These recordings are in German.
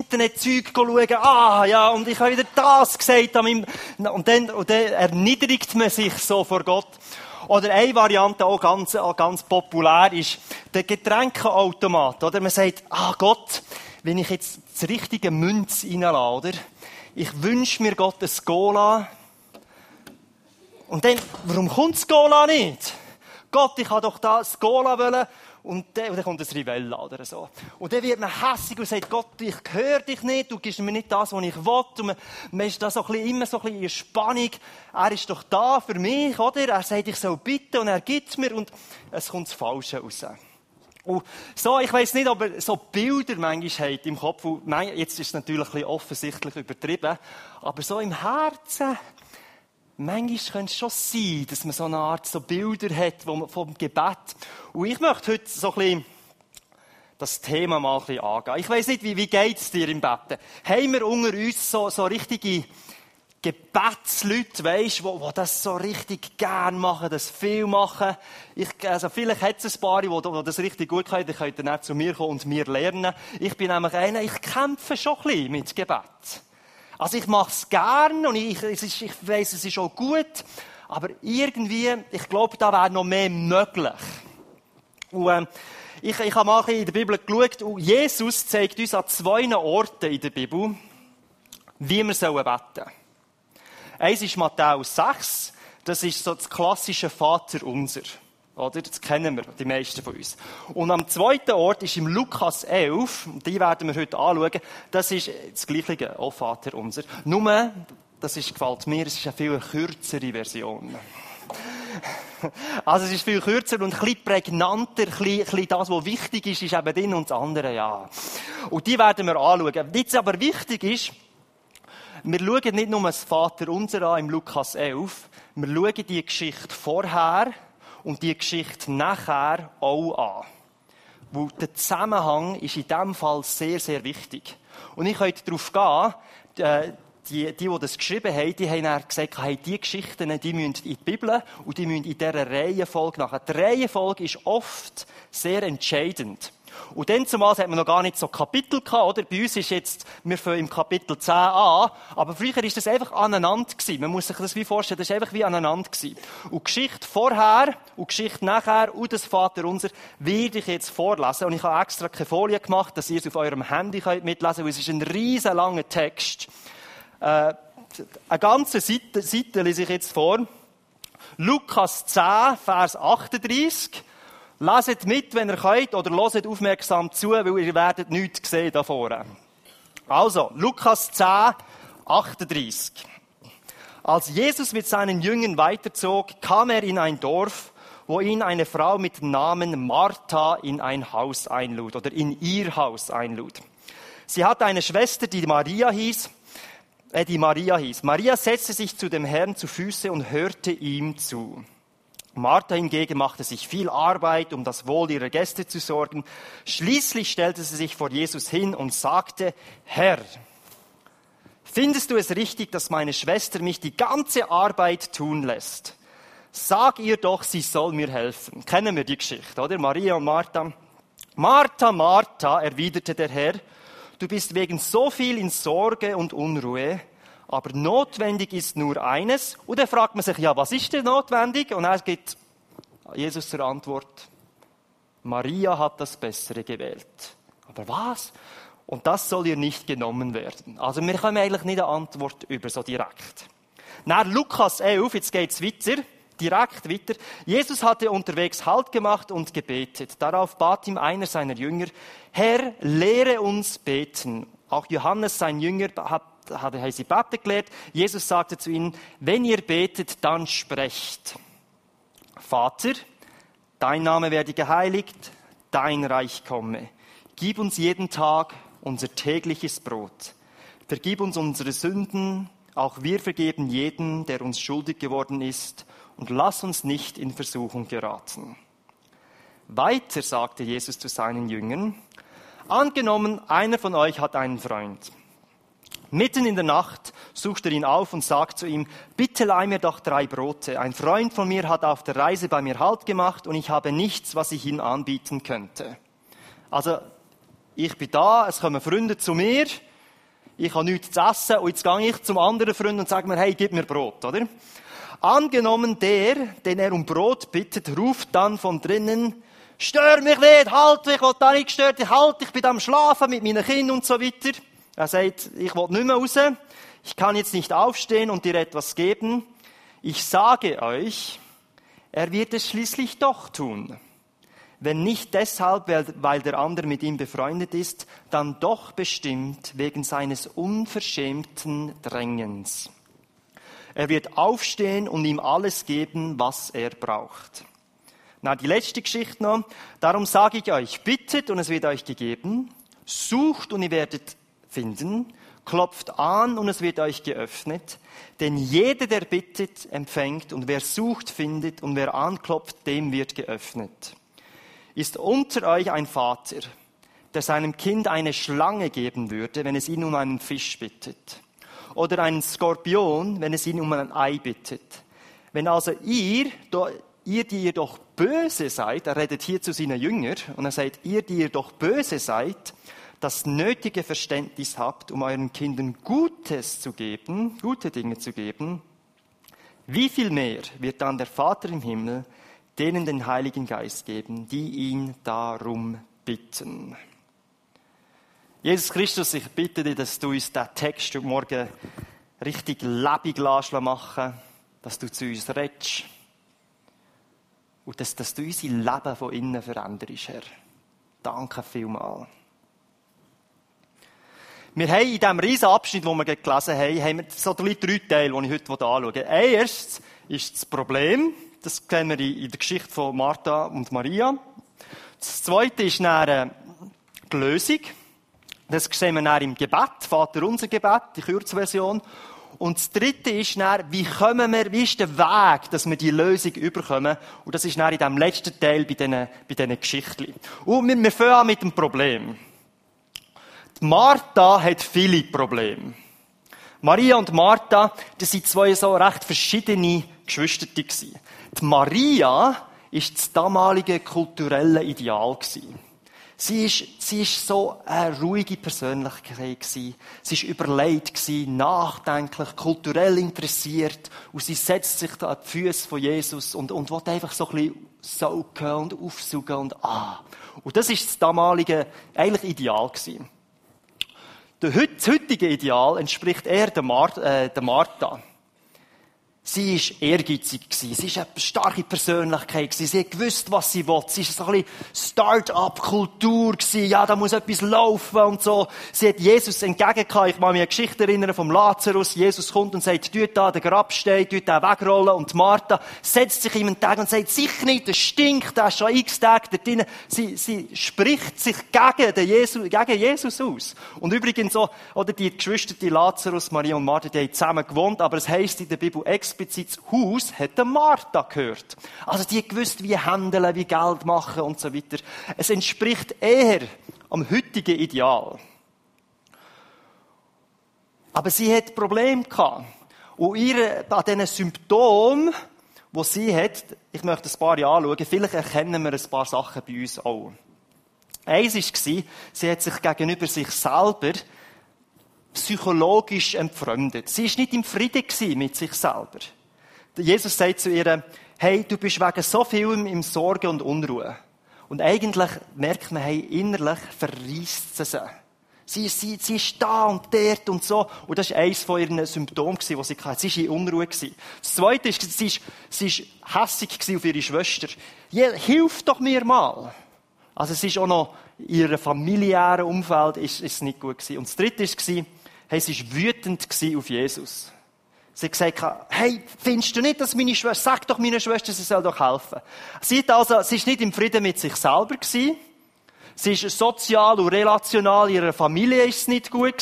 Internetzeug schauen, ah, ja, und ich habe wieder das gesagt an meinem, und dann, und dann erniedrigt man sich so vor Gott. Oder eine Variante, auch ganz, auch ganz populär, ist der Getränkeautomat, oder? Man sagt, ah, Gott, wenn ich jetzt das richtige Münz reinlasse, oder? Ich wünsche mir Gott ein Gola. Und dann, warum kommt das Gola nicht? Gott, ich habe doch das Gola wollen. Und dann, und dann kommt ein Rivella oder so. Und dann wird man hässig und sagt, Gott, ich höre dich nicht, du gibst mir nicht das, was ich will. Und man, man ist da so ein bisschen, immer so ein bisschen in Spannung. Er ist doch da für mich, oder? Er sagt, ich soll bitten und er gibt mir und es kommt das Falsche raus. Und so, ich weiß nicht, ob er so Bilder manchmal hat im Kopf. Jetzt ist es natürlich ein bisschen offensichtlich übertrieben. Aber so im Herzen, manchmal könnte es schon sein, dass man so eine Art so Bilder hat vom Gebet. Und ich möchte heute so ein bisschen das Thema mal ein bisschen angehen. Ich weiß nicht, wie, wie geht es dir im Betten? Haben wir unter uns so, so richtige Gebetsleute, weisst, wo, wo das so richtig gern machen, das viel machen. Ich, also vielleicht hat es ein paar, die, die das richtig gut können, die können dann zu mir kommen und mir lernen. Ich bin nämlich einer, ich kämpfe schon ein bisschen mit Gebet. Also ich mache es gern und ich, ich, ich weiss, es ist auch gut, aber irgendwie, ich glaube, da wäre noch mehr möglich. Und, äh, ich, ich habe mal in der Bibel geschaut und Jesus zeigt uns an zwei Orten in der Bibel, wie wir beten sollen. Eins ist Matthäus 6. Das ist so das klassische Vater unser. Oder? Das kennen wir, die meisten von uns. Und am zweiten Ort ist im Lukas 11, die werden wir heute anschauen, das ist das gleiche, auch Vater unser. Nur, das ist, gefällt mir, es ist eine viel kürzere Version. Also es ist viel kürzer und ein prägnanter, ein bisschen, ein bisschen das, was wichtig ist, ist eben drin und das andere, ja. Und die werden wir anschauen. Jetzt aber wichtig ist, wir schauen nicht nur das Vater unser an im Lukas 11, wir schauen die Geschichte vorher und die Geschichte nachher auch an. Weil der Zusammenhang ist in diesem Fall sehr, sehr wichtig. Und ich könnte darauf gehen, äh, die, die, die das geschrieben haben, die haben dann gesagt, hey, die Geschichten, die müssen in die Bibel und die müssen in dieser Reihenfolge nachher. Die Reihenfolge ist oft sehr entscheidend. Und dann zumal hat man noch gar nicht so Kapitel gehabt, oder? Bei uns ist jetzt, wir fangen im Kapitel 10 an, aber früher ist das einfach aneinander gewesen. Man muss sich das wie vorstellen, das ist einfach wie aneinander gewesen. Und Geschichte vorher und Geschichte nachher und das Vater unser werde ich jetzt vorlesen. Und ich habe extra keine Folie gemacht, dass ihr es auf eurem Handy könnt mitlesen könnt, weil es ist ein riesen langer Text. Äh, eine ganze Seite, Seite lese ich jetzt vor. Lukas 10, Vers 38. Leset mit, wenn ihr könnt, oder loset aufmerksam zu, weil ihr werdet nichts sehen da vorne. Also, Lukas 10, 38. Als Jesus mit seinen Jüngern weiterzog, kam er in ein Dorf, wo ihn eine Frau mit Namen Martha in ein Haus einlud oder in ihr Haus einlud. Sie hatte eine Schwester, die Maria hieß, äh, die Maria hieß. Maria setzte sich zu dem Herrn zu Füße und hörte ihm zu. Martha hingegen machte sich viel Arbeit, um das Wohl ihrer Gäste zu sorgen. Schließlich stellte sie sich vor Jesus hin und sagte, Herr, findest du es richtig, dass meine Schwester mich die ganze Arbeit tun lässt? Sag ihr doch, sie soll mir helfen. Kennen wir die Geschichte, oder? Maria und Martha. Martha, Martha, erwiderte der Herr, du bist wegen so viel in Sorge und Unruhe, aber notwendig ist nur eines. Und dann fragt man sich, ja, was ist denn notwendig? Und er gibt Jesus zur Antwort, Maria hat das Bessere gewählt. Aber was? Und das soll ihr nicht genommen werden. Also wir können eigentlich nicht eine Antwort über so direkt. Nach Lukas 11, jetzt geht's weiter, direkt weiter. Jesus hatte unterwegs Halt gemacht und gebetet. Darauf bat ihm einer seiner Jünger, Herr, lehre uns beten. Auch Johannes, sein Jünger, hat hat sie Bete gelehrt. Jesus sagte zu ihnen, wenn ihr betet, dann sprecht. Vater, dein Name werde geheiligt, dein Reich komme. Gib uns jeden Tag unser tägliches Brot. Vergib uns unsere Sünden, auch wir vergeben jeden, der uns schuldig geworden ist, und lass uns nicht in Versuchung geraten. Weiter sagte Jesus zu seinen Jüngern, angenommen, einer von euch hat einen Freund. Mitten in der Nacht sucht er ihn auf und sagt zu ihm, bitte leih mir doch drei Brote. Ein Freund von mir hat auf der Reise bei mir Halt gemacht und ich habe nichts, was ich ihm anbieten könnte. Also, ich bin da, es kommen Freunde zu mir, ich habe nichts zu essen und jetzt gehe ich zum anderen Freund und sage mir, hey, gib mir Brot, oder? Angenommen der, den er um Brot bittet, ruft dann von drinnen, stör mich nicht, halt, ich will da nicht gestört, halt, ich bin am Schlafen mit meinen Kindern und so weiter. Er sagt, ich will nicht mehr raus, ich kann jetzt nicht aufstehen und dir etwas geben. Ich sage euch, er wird es schließlich doch tun. Wenn nicht deshalb, weil der andere mit ihm befreundet ist, dann doch bestimmt wegen seines unverschämten Drängens. Er wird aufstehen und ihm alles geben, was er braucht. Na, die letzte Geschichte noch. Darum sage ich euch, bittet und es wird euch gegeben, sucht und ihr werdet finden, klopft an und es wird euch geöffnet. Denn jeder, der bittet, empfängt und wer sucht, findet und wer anklopft, dem wird geöffnet. Ist unter euch ein Vater, der seinem Kind eine Schlange geben würde, wenn es ihn um einen Fisch bittet? Oder einen Skorpion, wenn es ihn um ein Ei bittet? Wenn also ihr, ihr, die ihr doch böse seid, er redet hier zu seinen Jüngern, und er sagt, ihr, die ihr doch böse seid, das nötige Verständnis habt, um euren Kindern Gutes zu geben, gute Dinge zu geben, wie viel mehr wird dann der Vater im Himmel denen den Heiligen Geist geben, die ihn darum bitten. Jesus Christus, ich bitte dich, dass du uns diesen Text heute Morgen richtig lebendig machen dass du zu uns redest und dass, dass du unser Leben von innen veränderst, Herr. Danke vielmals. Wir haben in diesem riesen Abschnitt, den wir gelesen haben, haben wir so drei Teile, die ich heute anschauen will. Erstens ist das Problem, das kennen wir in der Geschichte von Martha und Maria. Das zweite ist dann äh, die Lösung. Das sehen wir dann im Gebet, Vater unser Gebet, die Kurzversion. Und das dritte ist dann, wie kommen wir, wie ist der Weg, dass wir die Lösung überkommen? Und das ist dann in diesem letzten Teil bei diesen, bei diesen Geschichten. Und wir, wir fangen an mit dem Problem. Martha hat viele Probleme. Maria und Martha, das sind zwei so recht verschiedene Geschwister. Die Maria ist das damalige kulturelle Ideal. Sie ist, sie ist so eine ruhige Persönlichkeit Sie ist überlegt nachdenklich, kulturell interessiert. Und sie setzt sich da an die Füße von Jesus und, und will einfach so ein bisschen saugen und aufsuchen und ah. Und das ist das damalige, eigentlich Ideal gewesen. Das heutige Ideal entspricht eher der, Mar äh, der Martha. Sie war ehrgeizig. Sie war eine starke Persönlichkeit. Sie gewusst, was sie will. Sie war so ein bisschen Start-up-Kultur. Ja, da muss etwas laufen und so. Sie hat Jesus entgegengekommen. Ich kann mich an eine Geschichte erinnern vom Lazarus. Jesus kommt und sagt, tut da den Grabstein, tut den wegrollen. Und Martha setzt sich ihm entgegen und sagt, sicher nicht, das stinkt, der ist schon x Tage da drinnen. Sie, sie spricht sich gegen, den Jesus, gegen Jesus aus. Und übrigens so, oder die Geschwister, die Lazarus, Maria und Martha, die haben zusammen gewohnt, aber es heisst in der Bibel explizit Haus hat Martha gehört. Also die gewusst, wie handeln, wie Geld machen und so weiter. Es entspricht eher am heutigen Ideal. Aber sie hat Probleme gehabt. Und ihre, an diesen Symptomen, die sie hat, ich möchte ein paar anschauen, vielleicht erkennen wir ein paar Sachen bei uns auch. Eins war, sie hat sich gegenüber sich selber psychologisch entfremdet. Sie ist nicht im Frieden mit sich selber. Jesus sagt zu ihr, hey, du bist wegen so vielem im Sorge und Unruhe. Und eigentlich merkt man, hey, innerlich verreist sie sie. Sie, sie, sie ist da und dort und so. Und das war eines von ihren Symptomen, die sie hatte. Sie war in Unruhe. Das Zweite ist, sie ist, sie hässig auf ihre Schwester. Hilf doch mir mal. Also es ist auch noch, in ihrem familiären Umfeld ist, ist nicht gut. Und das Dritte war, hey, sie war wütend auf Jesus. Sie hat gesagt, hey, findest du nicht, dass meine Schwester, sag doch meiner Schwester, sie soll doch helfen. Sie hat also, sie ist nicht im Frieden mit sich selber. Sie ist sozial und relational, ihrer Familie ist es nicht gut.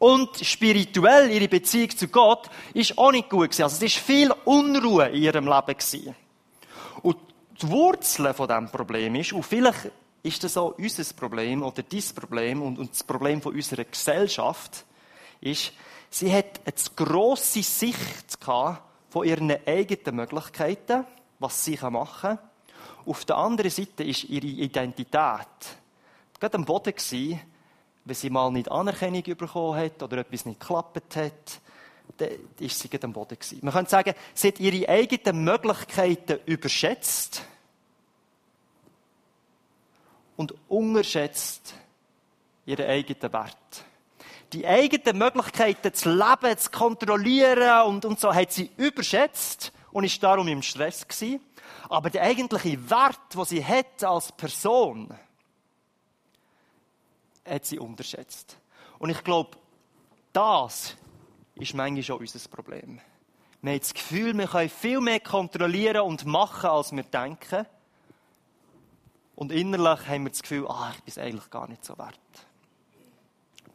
Und spirituell, ihre Beziehung zu Gott, ist auch nicht gut. Also es ist viel Unruhe in ihrem Leben. Und die Wurzel von diesem Problem ist, und vielleicht ist das auch unser Problem oder dein Problem und, und das Problem von unserer Gesellschaft, ist, sie hat eine grosse Sicht von ihren eigenen Möglichkeiten, was sie machen kann. Auf der anderen Seite ist ihre Identität gerade am Boden gewesen, wenn sie mal nicht Anerkennung bekommen hat oder etwas nicht geklappt hat, dann ist sie am Boden gewesen. Man könnte sagen, sie hat ihre eigenen Möglichkeiten überschätzt und unterschätzt ihren eigenen Wert. Die eigenen Möglichkeiten, das Leben zu kontrollieren und, und so, hat sie überschätzt und ist darum im Stress gewesen. Aber der eigentliche Wert, den sie hat als Person, hat sie unterschätzt. Und ich glaube, das ist manchmal schon unser Problem. Wir haben das Gefühl, wir können viel mehr kontrollieren und machen, als wir denken. Und innerlich haben wir das Gefühl, ah, ich bin es eigentlich gar nicht so wert.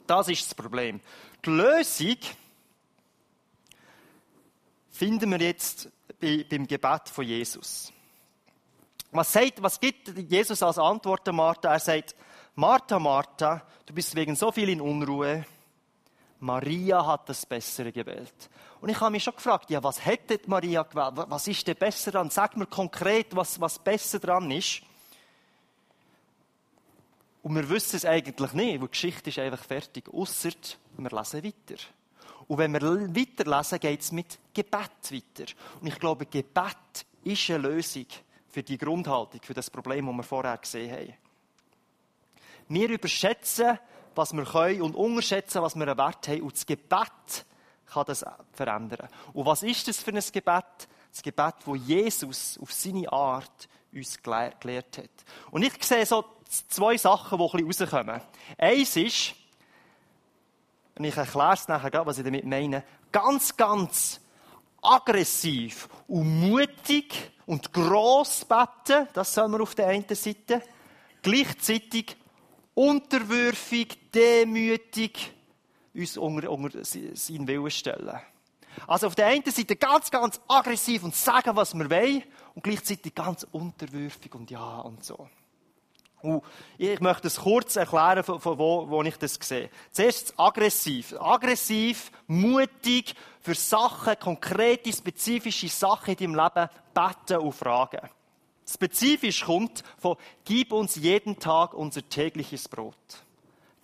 Das ist das Problem. Die Lösung finden wir jetzt beim Gebet von Jesus. Was, sagt, was gibt Jesus als Antwort Martha? Er sagt, Martha, Martha, du bist wegen so viel in Unruhe. Maria hat das Bessere gewählt. Und ich habe mich schon gefragt, ja, was hätte Maria gewählt? Was ist denn besser dran? Sag mir konkret, was, was besser dran ist. Und wir wissen es eigentlich nicht, weil die Geschichte ist einfach fertig. Ausser, wir lesen weiter. Und wenn wir weiterlesen, geht es mit Gebet weiter. Und ich glaube, Gebet ist eine Lösung für die Grundhaltung, für das Problem, das wir vorher gesehen haben. Wir überschätzen, was wir können und unterschätzen, was wir einen Wert haben. Und das Gebet kann das verändern. Und was ist das für ein Gebet? Das Gebet, wo Jesus auf seine Art uns gelehrt hat. Und ich sehe so zwei Sachen, die ein bisschen rauskommen. Eins ist, und ich erkläre es nachher, was ich damit meine, ganz, ganz aggressiv und mutig und gross beten, das soll man auf der einen Seite, gleichzeitig unterwürfig, demütig uns unter, unter seinen Willen stellen. Also auf der einen Seite ganz, ganz aggressiv und sagen, was wir wollen, und gleichzeitig ganz unterwürfig und ja und so. Und ich möchte es kurz erklären, von, wo, wo ich das sehe. Zuerst aggressiv. Aggressiv, mutig, für Sachen, konkrete, spezifische Sachen in deinem Leben beten und fragen. Spezifisch kommt von, gib uns jeden Tag unser tägliches Brot.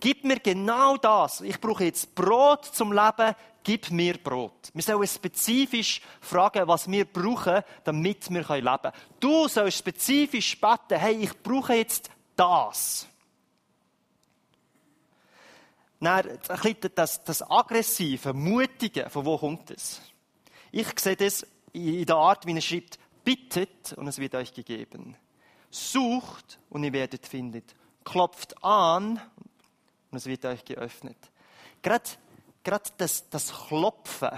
Gib mir genau das. Ich brauche jetzt Brot zum Leben. Gib mir Brot. Wir sollen spezifisch fragen, was wir brauchen, damit wir leben können. Du sollst spezifisch beten, hey, ich brauche jetzt das. Das, das aggressive, mutige, von wo kommt es? Ich sehe das in der Art, wie er schreibt, Bittet und es wird euch gegeben. Sucht und ihr werdet findet. Klopft an und es wird euch geöffnet. Gerade, gerade das, das Klopfen,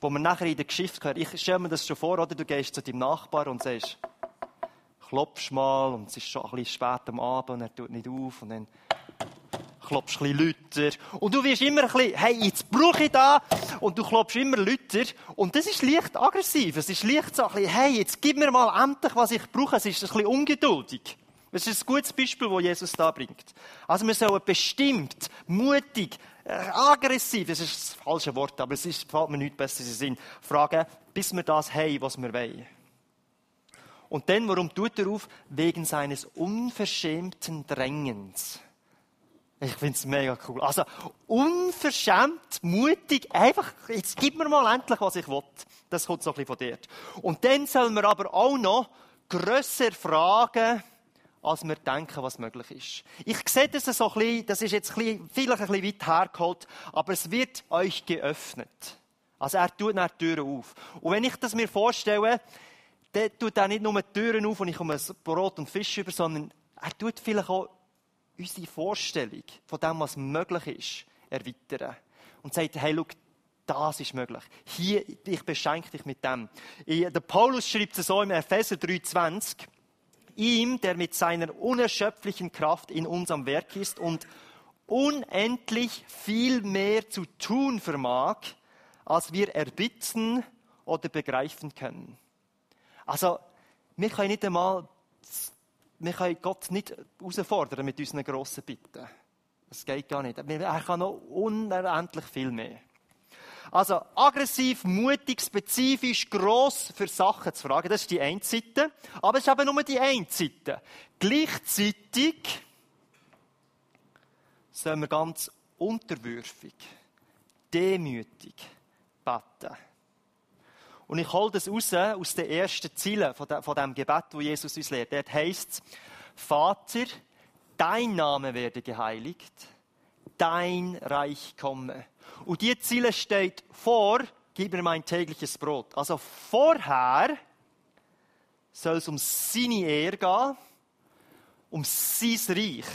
wo man nachher in der Geschichte hört, ich stelle mir das schon vor, oder? Du gehst zu deinem Nachbar und sagst, klopfst mal und es ist schon ein bisschen spät am Abend und er tut nicht auf und dann klopfst ein bisschen lauter. Und du wirst immer ein bisschen, hey, jetzt brauche ich da. Und du klopfst immer lauter. Und das ist leicht aggressiv. Es ist leicht so ein bisschen, hey, jetzt gib mir mal endlich, was ich brauche. Es ist ein bisschen ungeduldig. Das ist ein gutes Beispiel, das Jesus da bringt. Also wir sollen bestimmt, mutig, äh, aggressiv, das ist das falsche Wort, aber es ist, fällt mir nichts besser in Sinn, fragen, bis wir das haben, was wir wollen. Und dann, warum tut er auf? Wegen seines unverschämten Drängens. Ich finde es mega cool. Also, unverschämt, mutig, einfach, jetzt gib mir mal endlich, was ich will. Das kommt so ein bisschen von dort. Und dann sollen wir aber auch noch grösser fragen, als wir denken, was möglich ist. Ich sehe das so ein bisschen, das ist jetzt vielleicht ein bisschen weit hergeholt, aber es wird euch geöffnet. Also er tut nach Türen auf. Und wenn ich das mir vorstelle, dann tut er nicht nur die Türen auf und ich komme Brot und Fisch über, sondern er tut vielleicht auch unsere Vorstellung von dem, was möglich ist, erweitern. Und sagt, hey, schau, das ist möglich. Hier, ich beschenke dich mit dem. Der Paulus schreibt es so im Epheser 3,20. Ihm, der mit seiner unerschöpflichen Kraft in unserem Werk ist und unendlich viel mehr zu tun vermag, als wir erbitten oder begreifen können. Also, wir können nicht einmal wir können Gott nicht herausfordern mit unseren grossen Bitten. Das geht gar nicht. Er kann noch unendlich viel mehr. Also aggressiv, mutig, spezifisch, gross für Sachen zu fragen, das ist die eine Seite. Aber es ist eben nur die eine Seite. Gleichzeitig sollen wir ganz unterwürfig, demütig beten. Und ich hole das raus aus den ersten Zielen von dem Gebet, wo Jesus uns lehrt. Dort heisst es, Vater, dein Name werde geheiligt, dein Reich komme. Und die Ziele steht vor, gib mir mein tägliches Brot. Also vorher soll es um seine Ehre gehen, um sein Reich.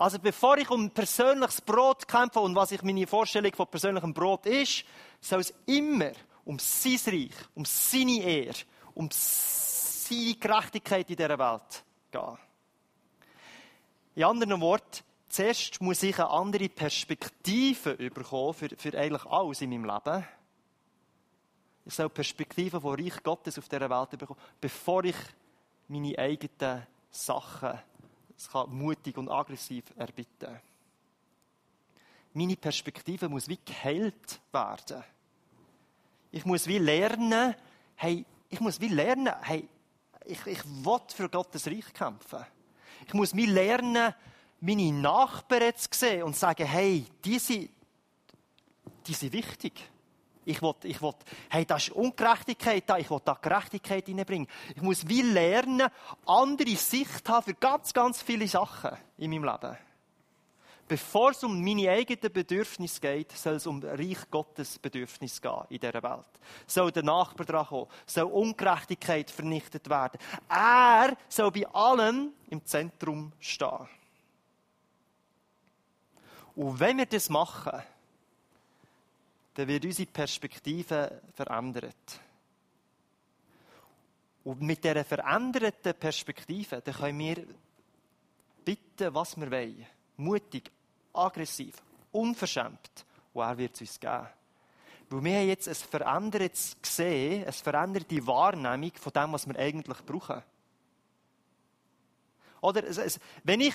Also bevor ich um persönliches Brot kämpfe und was ich meine Vorstellung von persönlichem Brot ist, soll es immer um sein Reich, um seine Ehre, um seine Gerechtigkeit in dieser Welt gehen. In anderen Worten, zuerst muss ich eine andere Perspektive bekommen für, für eigentlich alles in meinem Leben. Ich soll Perspektiven von Reich Gottes auf dieser Welt bekommen, bevor ich meine eigenen Sachen es kann mutig und aggressiv erbitten. Meine Perspektive muss wie geheilt werden. Ich muss wie lernen, hey, ich muss wie lernen, hey, ich, ich will für Gottes Reich kämpfen. Ich muss wie lernen, meine Nachbarn zu sehen und sagen, hey, die sind, die sind wichtig. Ich will, ich will, hey, da ist Ungerechtigkeit da, ich will da Gerechtigkeit hineinbringen. Ich muss wie lernen, andere Sicht haben für ganz, ganz viele Sachen in meinem Leben. Bevor es um meine eigenen Bedürfnisse geht, soll es um Reich Gottes Bedürfnis gehen in dieser Welt. Soll der Nachbar dran kommen, soll Ungerechtigkeit vernichtet werden. Er soll bei allem im Zentrum stehen. Und wenn wir das machen, dann wird unsere Perspektive verändert. Und mit dieser veränderten Perspektive, dann können wir bitten, was wir wollen. Mutig, aggressiv, unverschämt. Und er wird es uns geben. Weil wir haben jetzt ein verändertes gesehen, eine veränderte Wahrnehmung von dem, was wir eigentlich brauchen. Oder, wenn ich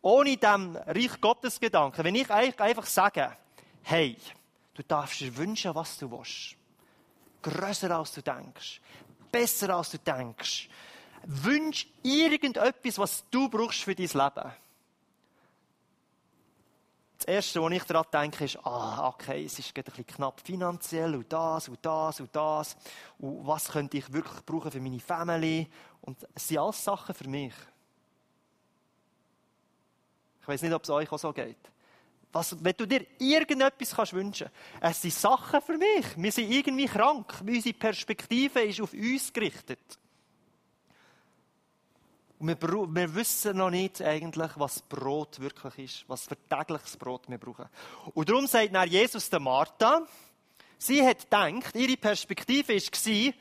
ohne dem Reich Gottes Gedanken, wenn ich einfach sage, hey, Du darfst dir wünschen, was du willst. Grösser als du denkst. Besser als du denkst. Wünsch irgendetwas, was du brauchst für dein Leben. Das Erste, was ich daran denke, ist, ah, okay, es ist ein bisschen knapp finanziell und das und das und das. Und was könnte ich wirklich brauchen für meine Family? Und es sind alles Sachen für mich. Ich weiß nicht, ob es euch auch so geht. Was, wenn du dir irgendetwas kannst wünschen es sind Sachen für mich. Wir sind irgendwie krank. Unsere Perspektive ist auf uns gerichtet. Wir, wir wissen noch nicht eigentlich, was Brot wirklich ist, was für tägliches Brot wir brauchen. Und darum sagt nach Jesus der Martha, sie hat gedacht, ihre Perspektive war, die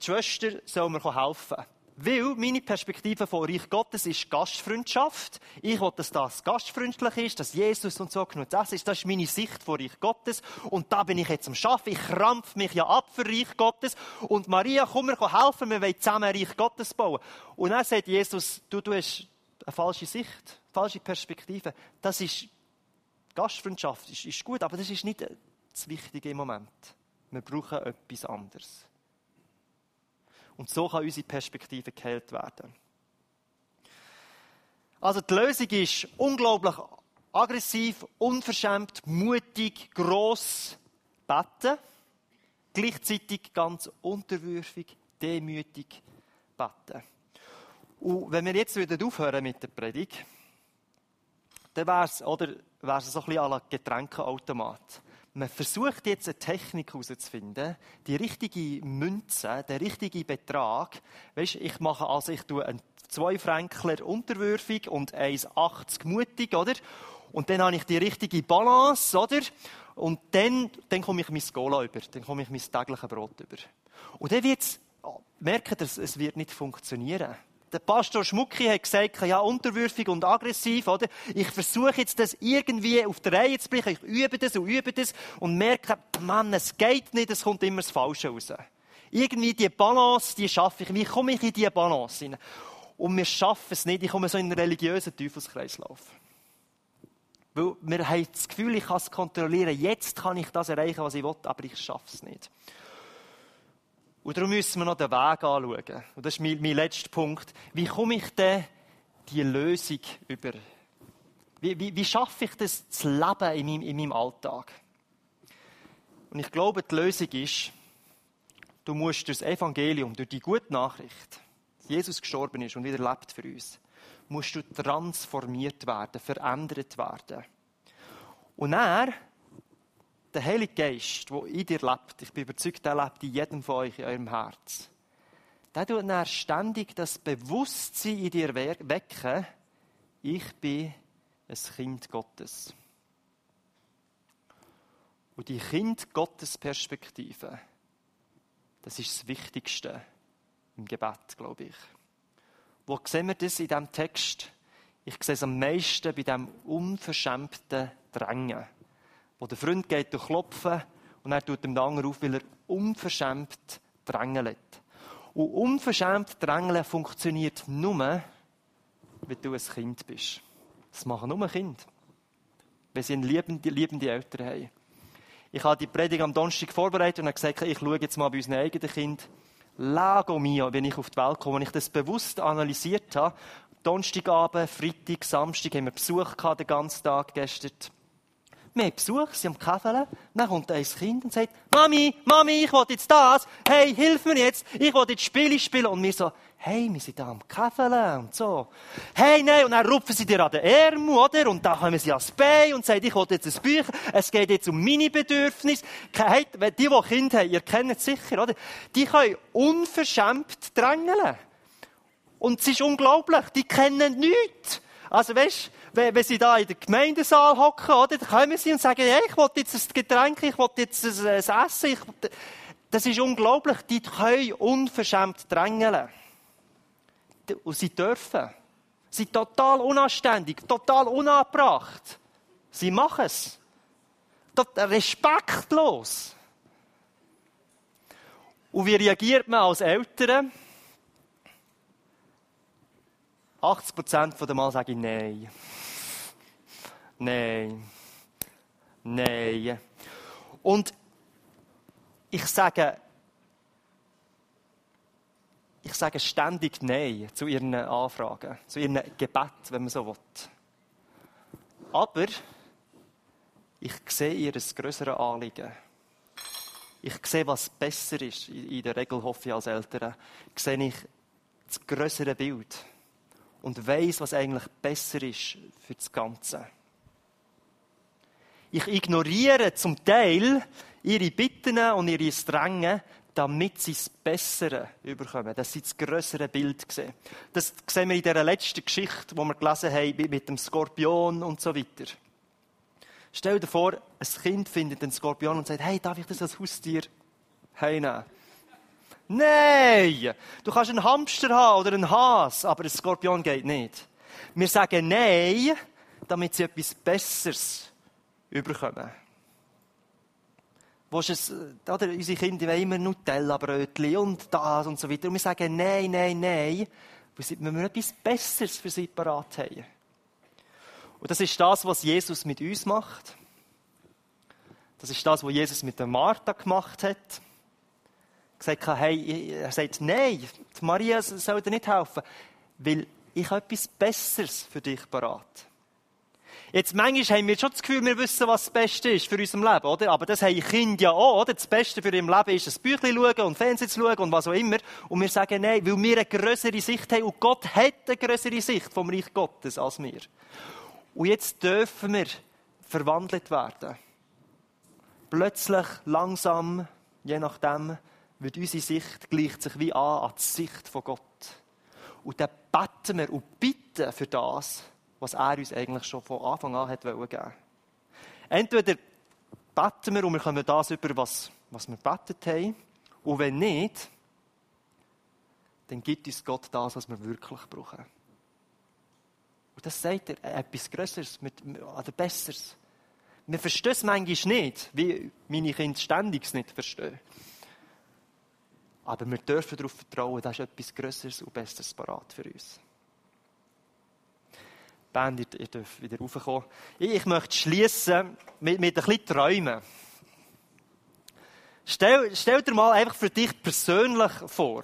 Schwester soll mir helfen. Weil meine Perspektive von Reich Gottes ist Gastfreundschaft. Ich will, dass das gastfreundlich ist, dass Jesus und so genug das ist. Das ist meine Sicht von Reich Gottes. Und da bin ich jetzt am Schaffen. Ich krampf mich ja ab für Reich Gottes. Und Maria, komm mir helfen, wir wollen zusammen Reich Gottes bauen. Und dann sagt Jesus, du, du hast eine falsche Sicht, eine falsche Perspektive. Das ist, Gastfreundschaft ist, ist gut, aber das ist nicht das Wichtige im Moment. Wir brauchen etwas anderes. Und so kann unsere Perspektive geheilt werden. Also die Lösung ist unglaublich aggressiv, unverschämt, mutig, gross beten. Gleichzeitig ganz unterwürfig, demütig beten. Und wenn wir jetzt wieder aufhören mit der Predigt, dann wäre es, so ein bisschen à la Getränkeautomat man versucht jetzt eine Technik herauszufinden, die richtige Münze, der richtige Betrag. Weißt, ich mache also, ich tue einen 2 Fränkler unterwürfig und 1,80 mutig, oder? Und dann habe ich die richtige Balance, oder? Und dann, dann komme ich mein Skola über, dann komme ich mein tägliches Brot über. Und dann wird's, merken, dass es wird nicht funktionieren der Pastor Schmucki hat gesagt, ja, unterwürfig und aggressiv, oder? Ich versuche jetzt das irgendwie auf der Reihe zu bringen. Ich übe das und übe das und merke, Mann, es geht nicht, es kommt immer das Falsche raus. Irgendwie die Balance, die schaffe ich. Wie komme ich in diese Balance hinein? Und wir schaffen es nicht. Ich komme so in einen religiösen Teufelskreislauf. Weil wir haben das Gefühl, ich kann es kontrollieren. Jetzt kann ich das erreichen, was ich will, aber ich schaffe es nicht. Und darum müssen wir noch den Weg anschauen. Und das ist mein, mein letzter Punkt. Wie komme ich denn die Lösung über. Wie, wie, wie schaffe ich das zu leben in meinem, in meinem Alltag? Und ich glaube, die Lösung ist, du musst durch das Evangelium, durch die gute Nachricht, dass Jesus gestorben ist und wieder lebt für uns, musst du transformiert werden, verändert werden. Und er, der Heilige Geist, der in dir lebt, ich bin überzeugt, der lebt in jedem von euch, in eurem Herz, der tut dann ständig das Bewusstsein in dir wecken, ich bin ein Kind Gottes. Und die Kind Gottes Perspektive, das ist das Wichtigste im Gebet, glaube ich. Wo sehen wir das in diesem Text? Ich sehe es am meisten bei diesem unverschämten Drängen. Wo der Freund geht durch Klopfen und er tut dem anderen auf, weil er unverschämt drängelt. Und unverschämt drängeln funktioniert nur, wenn du ein Kind bist. Das machen nur Kinder. Wenn sie liebende, liebende Eltern haben. Ich habe die Predigt am Donnerstag vorbereitet und habe gesagt, ich schaue jetzt mal bei unseren eigenen Kindern. Lago mio, wenn ich auf die Welt komme. Und ich das bewusst analysiert habe. Donnerstagabend, Freitag, Samstag haben wir Besuch gehabt, den ganzen Tag gestern. Wir haben Besuch, sie am Käfeln. Dann kommt ein Kind und sagt, Mami, Mami, ich will jetzt das. Hey, hilf mir jetzt. Ich will jetzt Spiele spielen. Und wir so, hey, wir sind da am Käfeln und so. Hey, nein, und dann rupfen sie dir an den Ärmel, oder? Und dann kommen sie ans Bein und sagen, ich will jetzt ein Bücher. Es geht jetzt um meine Bedürfnisse. Hey, die, die Kinder haben, ihr kennt es sicher, oder? Die können unverschämt drängeln. Und es ist unglaublich, die kennen nichts. Also weißt, wenn, wenn sie da in der Gemeindesaal hocken, oder, dann kommen sie und sagen, hey, ich will jetzt ein Getränk, ich will jetzt ein, ein Essen. Ich, das ist unglaublich. Die können unverschämt drängeln. Und sie dürfen. Sie sind total unanständig, total unangebracht. Sie machen es. Respektlos. Und wie reagiert man als Eltern? 80 Prozent der Mal sage ich Nein. Nein. Nein. Und ich sage, ich sage ständig Nein zu ihren Anfragen, zu ihren Gebet, wenn man so will. Aber ich sehe ihr größere Anliegen. Ich sehe, was besser ist. In der Regel hoffe ich als Eltern, sehe ich das größere Bild und weiß, was eigentlich besser ist für das Ganze. Ich ignoriere zum Teil ihre Bitten und ihre Strängen, damit sie das Bessere überkommen, dass sie das größere Bild sehen. Das sehen wir in der letzten Geschichte, die wir gelesen haben, mit dem Skorpion und so weiter. Stell dir vor, ein Kind findet einen Skorpion und sagt, hey, darf ich das als Haustier heimnehmen? Nein! Du kannst einen Hamster haben oder einen Hase, aber ein Skorpion geht nicht. Wir sagen Nein, damit sie etwas Besseres überkommen. Es, oder, unsere Kinder wollen immer Nutella-Brötchen und das und so weiter. Und wir sagen Nein, nein, nein, wir etwas Besseres für sie parat haben. Und das ist das, was Jesus mit uns macht. Das ist das, was Jesus mit der Martha gemacht hat gesagt hey, er sagt, nein, Maria soll dir nicht helfen, weil ich habe etwas Besseres für dich parat. Jetzt, manchmal haben wir schon das Gefühl, wir wissen, was das Beste ist für unser Leben, oder? Aber das haben Kinder ja auch, oder? Das Beste für ihr Leben ist, ein Büchlein schauen und Fernsehen zu schauen und was auch immer. Und wir sagen nein, weil wir eine größere Sicht haben und Gott hat eine größere Sicht vom Reich Gottes als wir. Und jetzt dürfen wir verwandelt werden. Plötzlich, langsam, je nachdem, wird unsere Sicht gleicht sich wie an an die Sicht von Gott. Und dann beten wir und bitten für das, was er uns eigentlich schon von Anfang an hat geben Entweder beten wir und wir kommen das über, was, was wir betet haben. Und wenn nicht, dann gibt uns Gott das, was wir wirklich brauchen. Und das sagt er, etwas Größeres oder Besseres. Wir verstehen es manchmal nicht, wie meine Kinder ständig nicht verstehen. Aber wir dürfen darauf vertrauen, da ist etwas Größeres und Besseres parat für uns. Band, ihr, ihr dürft wieder raufkommen. Ich möchte schließen mit, mit ein bisschen Träumen. Stell, stell dir mal einfach für dich persönlich vor.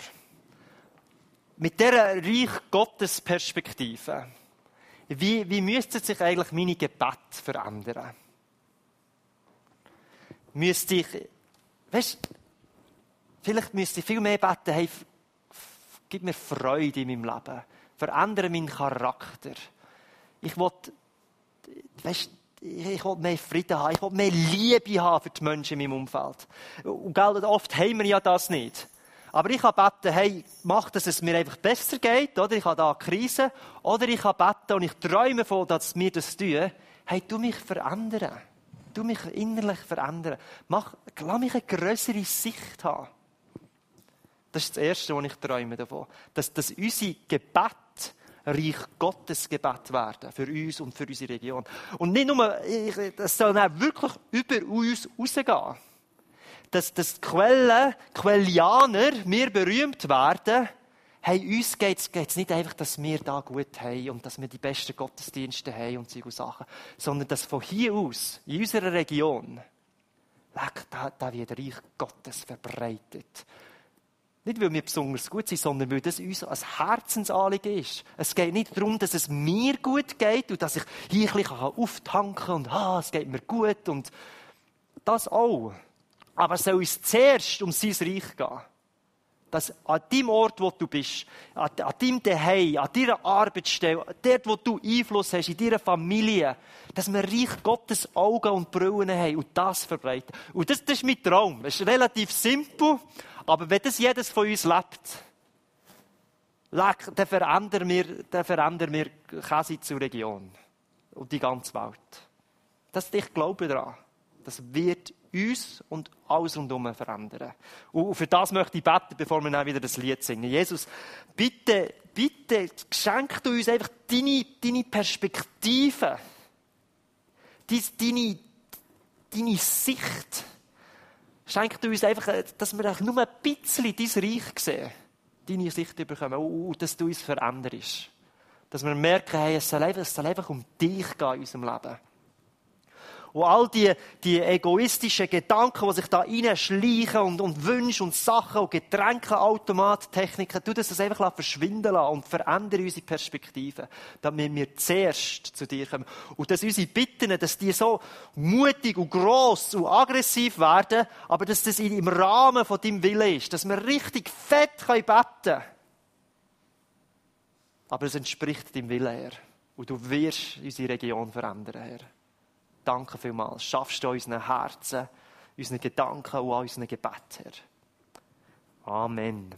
mit dieser Reich Gottes Perspektive, wie, wie müssten sich eigentlich meine Gebete verändern? Müsste ich, weißt, vielleicht müsste ich viel mehr beten, hey, gib mir Freude in meinem Leben. Verändere meinen Charakter. Ich will, weißt, ich will mehr Frieden haben, ich will mehr Liebe haben für die Menschen in meinem Umfeld. Und oft haben wir ja das nicht. Aber ich kann beten, hey, mach, dass es mir einfach besser geht, oder? Ich habe da eine Krise. Oder ich kann beten und ich träume von, dass mir das tun. Hey, du mich verändern. Du mich innerlich verändern. Mach, lass mich eine größere Sicht haben. Das ist das Erste, was ich träume davon. Dass, dass unsere Gebet Reich Gottes Gebet werden. Für uns und für unsere Region. Und nicht nur, das soll dann wirklich über uns rausgehen dass, dass die Quellen, Quellianer, wir berühmt werden, hey, uns geht es nicht einfach, dass wir da gut haben und dass wir die besten Gottesdienste haben und solche Sachen, sondern dass von hier aus, in unserer Region, da, da wird Reich Gottes verbreitet. Nicht, weil wir besonders gut sind, sondern weil das uns als Herzensanliegen ist. Es geht nicht darum, dass es mir gut geht und dass ich hier ein bisschen auftanken kann und ah, es geht mir gut und das auch. Aber es soll uns zuerst um sein Reich gehen. Dass an dem Ort, wo du bist, an, an deinem Zuhause, an deiner Arbeitsstelle, dort, wo du Einfluss hast, in deiner Familie, dass wir Reich Gottes Augen und Brillen haben und das verbreiten. Und das, das ist mein Traum. Es ist relativ simpel, aber wenn das jedes von uns lebt, dann verändern wir, dann verändern wir quasi zur Region und die ganze Welt. Das, ich glaube daran. Das wird uns und alles rundherum verändern. Und für das möchte ich beten, bevor wir dann wieder das Lied singen. Jesus, bitte, bitte, schenk du uns einfach deine, deine Perspektive, deine, deine Sicht. Schenk du uns einfach, dass wir nur ein bisschen dein Reich sehen, deine Sicht bekommen und dass du uns veränderst. Dass wir merken, hey, es soll einfach, es soll einfach um dich gehen in unserem Leben. Und all die, die egoistischen Gedanken, die sich da reinschleichen und, und Wünsche und Sachen und Getränkeautomattechniken, tu das einfach verschwinden lassen und verändere unsere Perspektive, damit wir zuerst zu dir kommen. Und dass unsere Bitten, dass die so mutig und gross und aggressiv werden, aber dass das im Rahmen von deinem Willen ist, dass wir richtig fett beten können. Aber es entspricht deinem Willen, Herr. Und du wirst unsere Region verändern, Herr. Danke vielmals. Schaffst du unseren Herzen, unseren Gedanken und unseren Gebeten, Herr. Amen.